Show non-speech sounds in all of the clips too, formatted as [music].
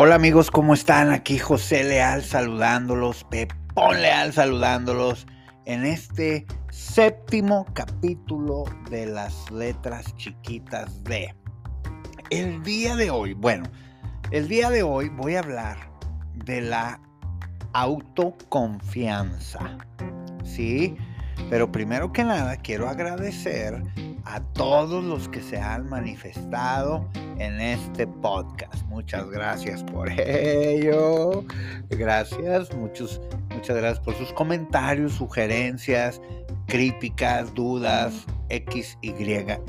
Hola amigos, ¿cómo están? Aquí José Leal saludándolos, Pepón Leal saludándolos en este séptimo capítulo de las letras chiquitas de. El día de hoy, bueno, el día de hoy voy a hablar de la autoconfianza. ¿Sí? Pero primero que nada quiero agradecer a todos los que se han manifestado en este podcast. Muchas gracias por ello. Gracias, muchos, muchas gracias por sus comentarios, sugerencias, críticas, dudas, X, Y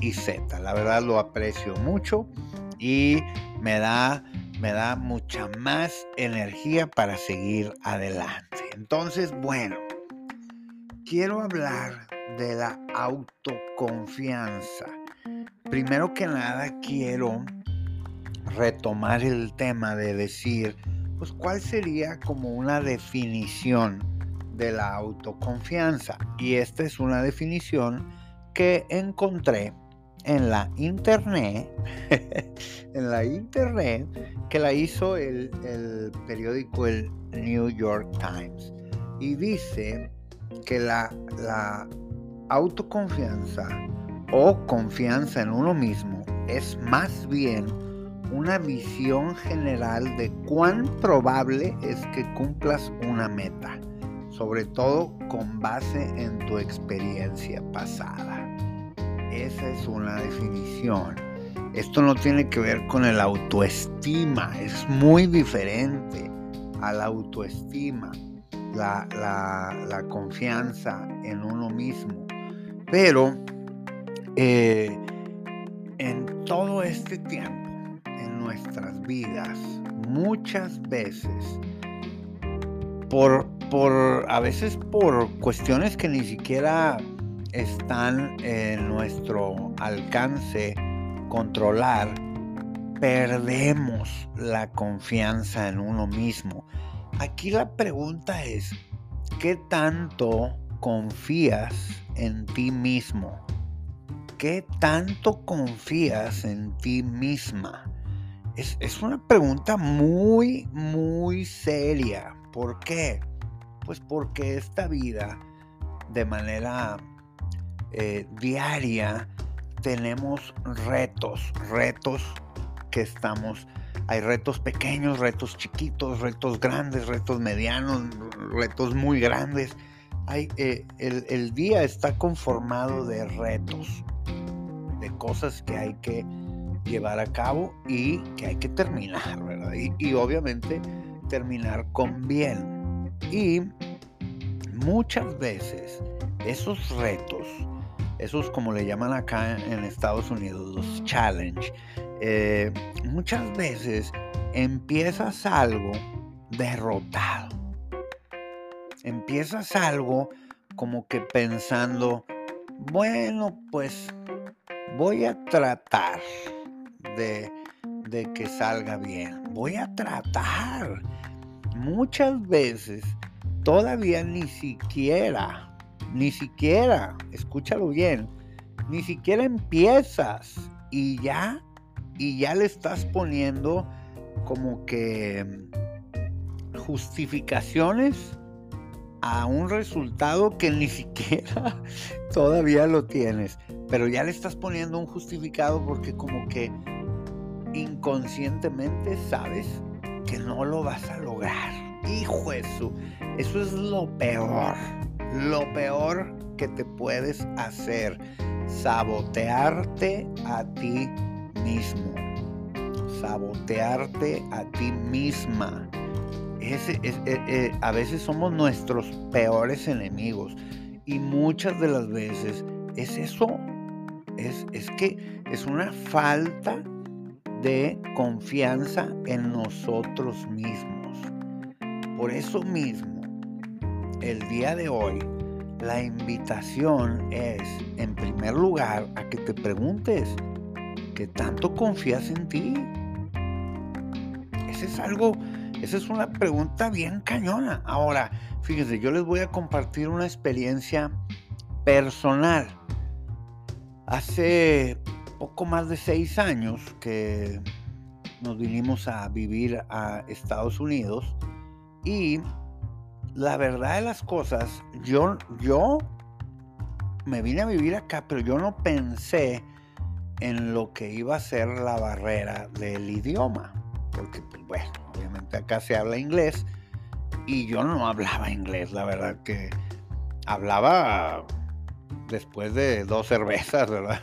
y Z. La verdad lo aprecio mucho y me da, me da mucha más energía para seguir adelante. Entonces, bueno, quiero hablar de la autoconfianza. Primero que nada quiero retomar el tema de decir, pues cuál sería como una definición de la autoconfianza. Y esta es una definición que encontré en la internet, [laughs] en la internet, que la hizo el, el periódico el New York Times. Y dice que la, la autoconfianza o confianza en uno mismo es más bien una visión general de cuán probable es que cumplas una meta, sobre todo con base en tu experiencia pasada. Esa es una definición. Esto no tiene que ver con el autoestima, es muy diferente a la autoestima, la, la confianza en uno mismo. Pero eh, en todo este tiempo, en nuestras vidas, muchas veces, por, por, a veces por cuestiones que ni siquiera están en nuestro alcance controlar, perdemos la confianza en uno mismo. Aquí la pregunta es, ¿qué tanto confías en ti mismo? ¿Qué tanto confías en ti misma? Es, una pregunta muy, muy seria. ¿Por qué? Pues porque esta vida, de manera eh, diaria, tenemos retos, retos que estamos, hay retos pequeños, retos chiquitos, retos grandes, retos medianos, retos muy grandes eh, el, día está conformado de retos, de cosas que hay que llevar a cabo y que hay que terminar, ¿verdad? Y, obviamente terminar con bien. Y muchas veces esos retos, esos como le llaman acá en Estados Unidos, los challenge, eh, muchas veces empiezas algo derrotado empiezas algo como que pensando, bueno, pues voy a tratar de, de que salga bien. Voy a tratar. Muchas veces todavía ni siquiera, ni siquiera, escúchalo bien, ni siquiera empiezas y ya, y ya le estás poniendo como que justificaciones a un resultado que ni siquiera [laughs] todavía lo tienes, pero ya le estás poniendo un justificado porque como que inconscientemente sabes que no lo vas a lograr. Hijo eso, eso es lo peor, lo peor que te puedes hacer, sabotearte a ti mismo, sabotearte a ti misma eh, eh, a veces somos nuestros peores enemigos y muchas de las veces es eso, es, es que es una falta de confianza en nosotros mismos. Por eso mismo, el día de hoy, la invitación es, en primer lugar, a que te preguntes, ¿qué tanto confías en ti? Ese es algo esa es una pregunta bien cañona. Ahora, fíjense, yo les voy a compartir una experiencia personal. Hace poco más de seis años que nos vinimos a vivir a Estados Unidos y la verdad de las cosas, yo, yo me vine a vivir acá, pero yo no pensé en lo que iba a ser la barrera del idioma. Porque, pues, bueno, obviamente acá se habla inglés y yo no hablaba inglés, la verdad que hablaba después de dos cervezas, [laughs] ¿verdad?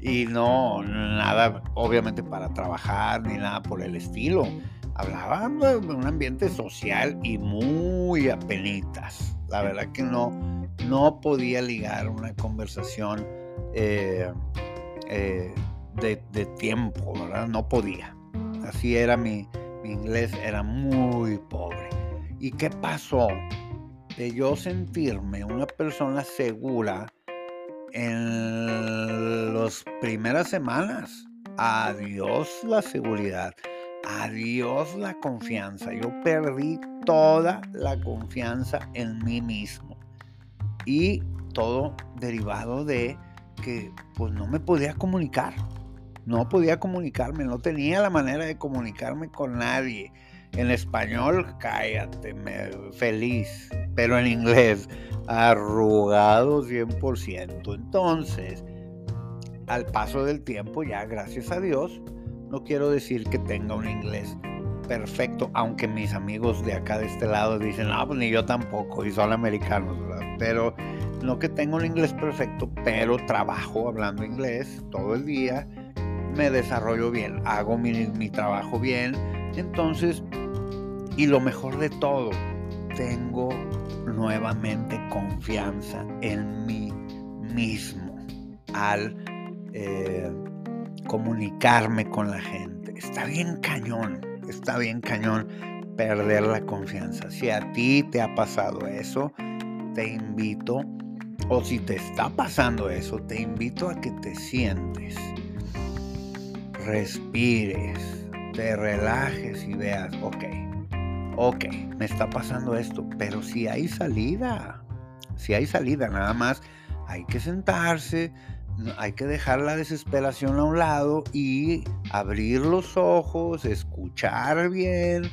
Y, no, nada, obviamente para trabajar ni nada por el estilo. Hablaba de un ambiente social y muy apenitas. La verdad que no, no podía ligar una conversación eh, eh, de, tiempo, ¿verdad? No podía. Así era mi, mi inglés, era muy pobre. ¿Y qué pasó? De yo sentirme una persona segura en las primeras semanas. Adiós la seguridad. Adiós la confianza. Yo perdí toda la confianza en mí mismo. Y todo derivado de que pues no me podía comunicar. No podía comunicarme, no tenía la manera de comunicarme con nadie. En español, cállate, feliz, pero en inglés, arrugado 100%. Entonces, al paso del tiempo, ya gracias a Dios, no quiero decir que tenga un inglés perfecto, aunque mis amigos de acá de este lado dicen, no, pues ni yo tampoco, y son americanos, ¿verdad? Pero no que tenga un inglés perfecto, pero trabajo hablando inglés todo el día, me desarrollo bien, hago mi, trabajo bien, entonces, y lo mejor de todo, tengo nuevamente confianza en mí mismo al eh, comunicarme con la gente. Está bien cañón, está bien cañón perder la confianza. Si a ti te ha pasado eso, te invito, o si te está pasando eso, te invito a que te sientes, respires, te relajes y veas, ok, ok, me está pasando esto, pero si hay salida, si hay salida, nada más hay que sentarse, hay que dejar la desesperación a un lado y abrir los ojos, escuchar bien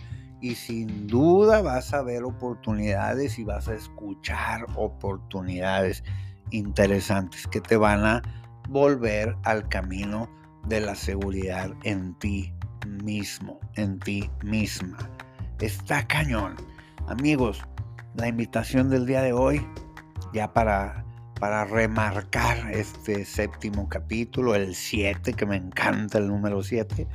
y sin duda vas a ver oportunidades y vas a escuchar oportunidades interesantes que te van a volver al camino de la seguridad en ti mismo, en ti misma. Está cañón. Amigos, la invitación del día de hoy, ya para para remarcar este séptimo capítulo, el 7, que me encanta el número 7.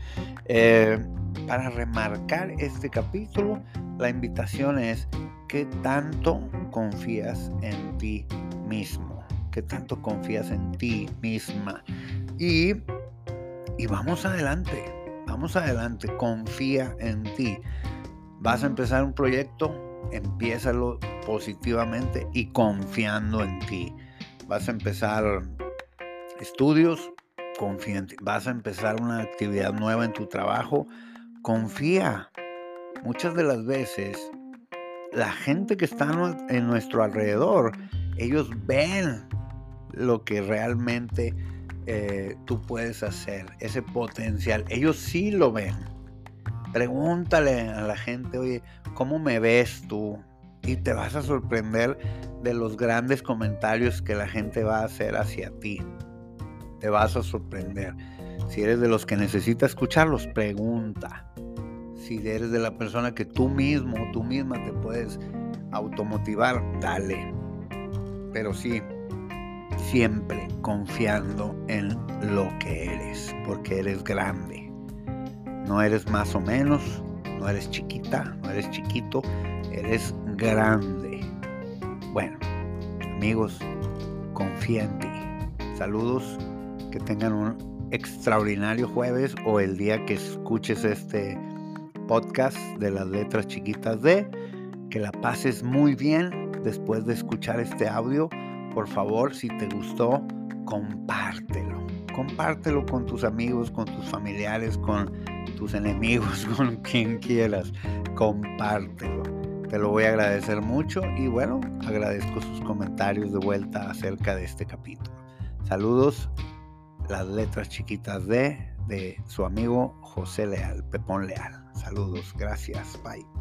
Eh, para remarcar este capítulo, la invitación es que tanto confías en ti mismo, que tanto confías en ti misma. Y, y vamos adelante, vamos adelante, confía en ti. Vas a empezar un proyecto, empiézalo positivamente y confiando en ti vas a empezar estudios, confía Vas a empezar una actividad nueva en tu trabajo, confía. Muchas de las veces, la gente que está en nuestro alrededor, ellos ven lo que realmente eh, tú puedes hacer, ese potencial. Ellos sí lo ven. Pregúntale a la gente, oye, ¿cómo me ves tú? y te vas a sorprender de los grandes comentarios que la gente va a hacer hacia ti. Te vas a sorprender. Si eres de los que necesita escucharlos, pregunta. Si eres de la persona que tú mismo, tú misma te puedes automotivar, dale. Pero sí, siempre confiando en lo que eres, porque eres grande. No eres más o menos, no eres chiquita, no eres chiquito, eres grande. Bueno, amigos, confía en ti. Saludos, que tengan un extraordinario jueves o el día que escuches este podcast de las letras chiquitas de, que la pases muy bien después de escuchar este audio. Por favor, si te gustó, compártelo. Compártelo con tus amigos, con tus familiares, con tus enemigos, [laughs] con quien quieras. Compártelo te lo voy a agradecer mucho y bueno, agradezco sus comentarios de vuelta acerca de este capítulo. Saludos, las letras chiquitas de de su amigo José Leal, Pepón Leal. Saludos, gracias, bye.